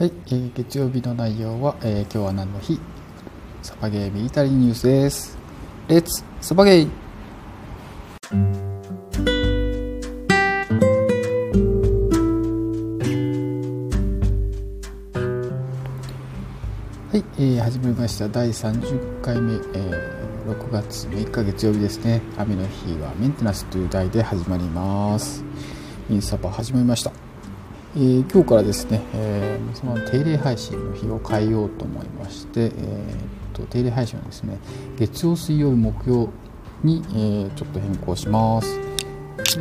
はい、えー、月曜日の内容は、えー、今日は何の日？サバゲーミリタリーニュースです。レッツサバゲーはい、えー、始まりました。第30回目、えー、6月6日月曜日ですね。雨の日はメンテナンスという題で始まります。インサバ始まりました。えー、今日からですね、えー、その定例配信の日を変えようと思いまして、えーと、定例配信はですね月曜水曜日木曜に、えー、ちょっと変更します。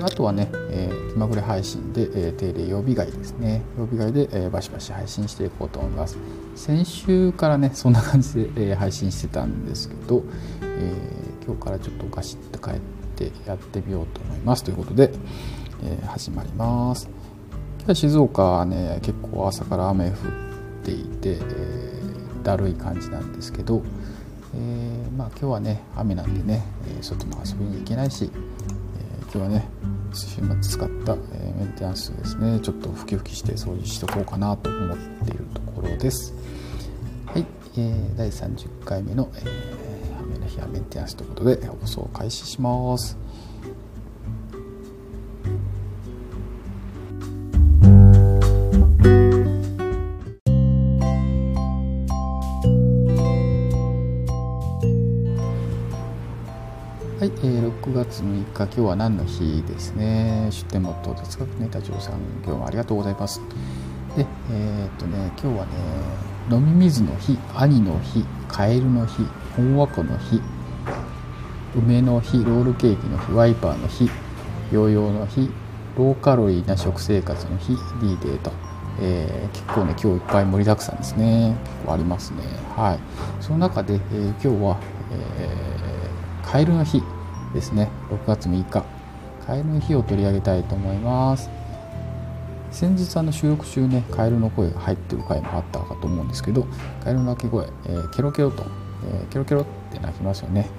あとはね、えー、気まぐれ配信で、えー、定例曜日外ですね。曜日外で、えー、バシバシ配信していこうと思います。先週からねそんな感じで、えー、配信してたんですけど、えー、今日からちょっとガシッと帰ってやってみようと思います。ということで、えー、始まります。静岡はね結構朝から雨降っていて、えー、だるい感じなんですけど、えー、まあ、今日はね雨なんでね、え外も遊びに行けないし、え今日はね週末使った、えメンテナンスですねちょっとふきふきして掃除しとこうかなと思っているところです。はい、えー、第30回目の、え雨の日はメンテナンスということで放送を開始します。はい、えー、6月6日、今日は何の日ですね？出店元哲学ネタ長さん、今日もありがとうございます。で、えー、っとね、今日はね、飲み水の日、兄の日、カエルの日、本和子の日、梅の日、ロールケーキの日、ワイパーの日、ヨーヨーの日、ローカロリーな食生活の日、D デーと、えー、結構ね、今日いっぱい盛りだくさんですね。結構ありますね。はい。その中で、えー、今日は、えーカエルの日ですね。6月3日。カエルの日を取り上げたいと思います。先日あの収録中ねカエルの声が入ってる回もあったかと思うんですけどカエルの鳴き声、えー、ケロケロと、えー、ケロケロって鳴きますよね、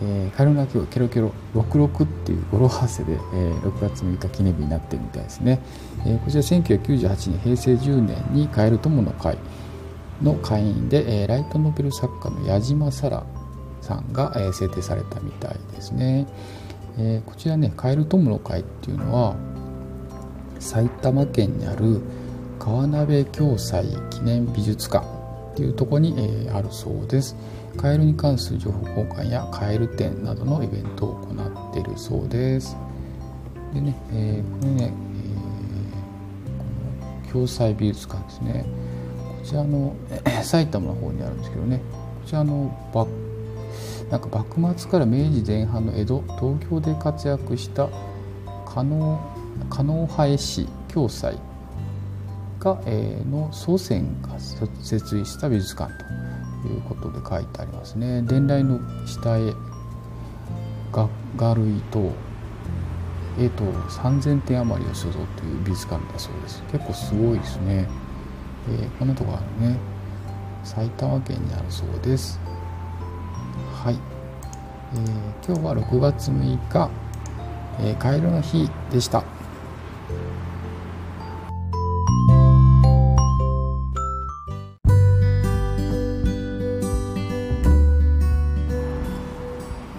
えー、カエルの鳴き声ケロケロ66っていう語呂合わせで、えー、6月6日記念日になってるみたいですね、えー、こちら1998年平成10年にカエル友の会の会員で、えー、ライトノベル作家の矢島沙羅さんが、え制定されたみたいですね。えこちらねカエル友の会っていうのは埼玉県にある川鍋共済記念美術館っていうとこに、えあるそうです。カエルに関する情報交換やカエル展などのイベントを行っているそうです。でね、えー、これね、えー、この共済美術館ですね。こちらの埼玉の方にあるんですけどね、こちらのバッなんか幕末から明治前半の江戸東京で活躍した加納加納派絵師共済が、えー、の祖先が設立した美術館ということで書いてありますね。伝来の下絵画画類と絵と3000点余りを所蔵という美術館だそうです。結構すごいですね。えー、こんなとこあるね。埼玉県にあるそうです。はい、えー、今日は6月6日、えー、カエルの日でした。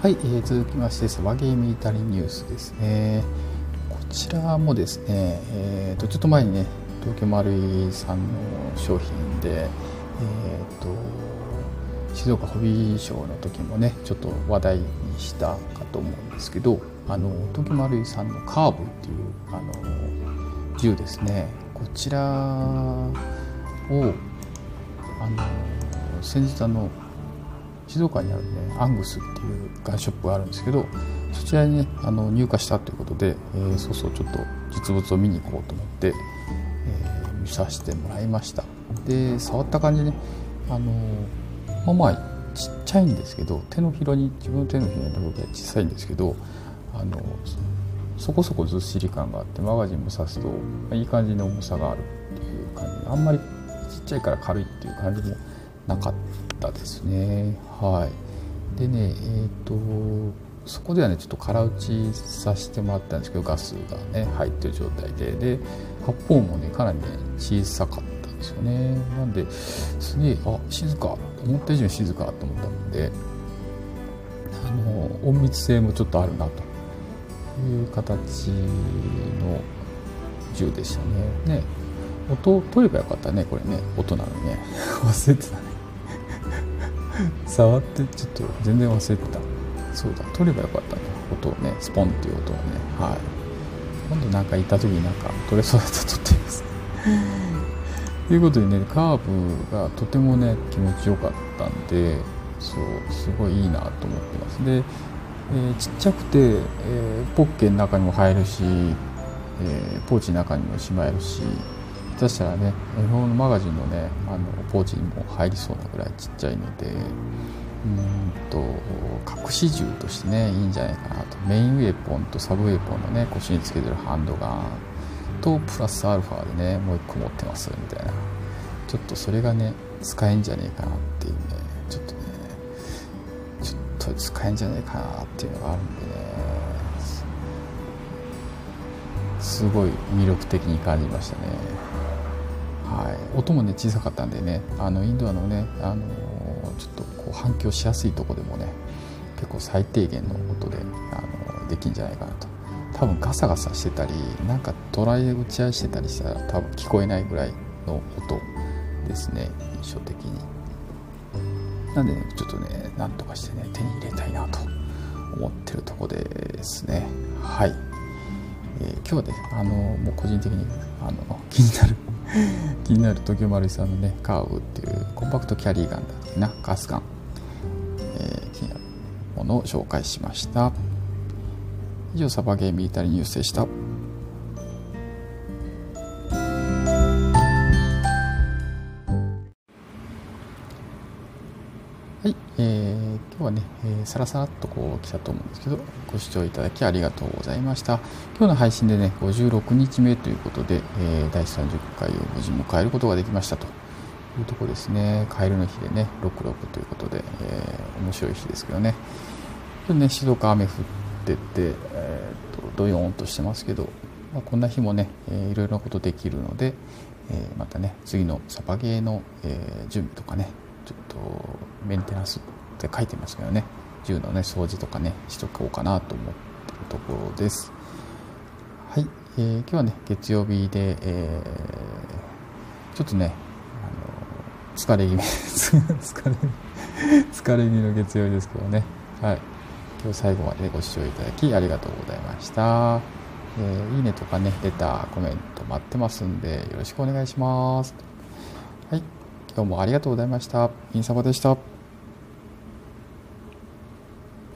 はい、えー、続きましてサバゲーミリタリニュースですね。こちらもですね、えーと、ちょっと前にね東京丸井さんの商品で、えーと静岡ホビーショーの時もねちょっと話題にしたかと思うんですけどあの東京丸井さんのカーブっていうあの銃ですね。こちらをあの先日あの静岡にあるねアングスっていうガンショップがあるんですけどそちらにねあの入荷したということで、えー、そうそうちょっと実物を見に行こうと思って、えー、見させてもらいました。で触った感じねあのまあまあちっちゃいんですけど手のひらに自分の手のひらの量が小さいんですけどあのそこそこずっしり感があってマガジンも刺すと、ま、いい感じの重さがあるっていう感じであんまりちっちゃいから軽いっていう感じもなかったですね。はい。でねえっ、ー、とそこではねちょっと空打ちさせてもらったんですけどガスがね入ってる状態で。で発砲もねかなりね小さかったんですよね。なんですげえあ静か。思った以上に静かと思ったのであの隠密性もちょっとあるなと。いう形の銃でしたね。ね。音を取ればよかったねこれね。音なのにね。忘れてたね。触ってちょっと全然忘れてた。そうだ取ればよかったね。音をねスポンっていう音をね。はい。今度なんか行った時になんか取れそうだったら撮ってみます。いうことでねカーブがとてもね気持ちよかったんでそうすごいいいなと思ってます。で、えー、ちっちゃくて、えー、ポッケの中にも入るし、えー、ポーチの中にもしまえるし下手したらね絵本のマガジンのねあのポーチにも入りそうなぐらいちっちゃいのでうんと隠し銃としてねいいんじゃないかなと。メインウェポンとサブウェポンのね腰につけてるハンドガン。とプラスアルファでねもう一個持ってますみたいな。ちょっとそれがね使えんじゃねえかなっていうね。ちょっとねちょっと使えんじゃねえかなっていうのがあるんでね。すごい魅力的に感じましたね。はい。音もね小さかったんでねあのインドアのねあのちょっとこう反響しやすいとこでもね結構最低限の音であのできんじゃないかなと。多分ガサガサしてたりなんかトライ打ち合いしてたりしたら多分聞こえないぐらいの音ですね印象的に。なんでねちょっとねなんとかしてね手に入れたいなと思ってるとこですね。はい、えー、今日はねあのもう個人的にあの気になる 気になる東京丸井さんのねカーブっていうコンパクトキャリーガンだっけなガスガン、えー、気になるものを紹介しました。以上サバゲーミリタリーニュースでしたはい、えー、今日はね、えー、さらさらっとこう来たと思うんですけど、ご視聴いただきありがとうございました。今日の配信でね、56日目ということで、えー、第30回を無事迎えることができましたというとこですね。カエルの日でね、66ということで、えー、面白い日ですけどね。ね、静岡雨降ってて、えー、とどよーんとしてますけど、まあ、こんな日もね、えー、いろいろなことできるので、えー、またね、次のサバゲーの、えー、準備とかね、ちょっとメンテナンスって書いてますけどね銃のね掃除とかねしとこうかなと思ってるところです。はい、えー、今日はね月曜日で、えー、ちょっとねあの疲れ気味 疲れ疲れ気味の月曜日ですけどね。はい。最後までご視聴いただきありがとうございました、えー、いいねとかねレターコメント待ってますんでよろしくお願いしますはい今日もありがとうございました。インサバでした。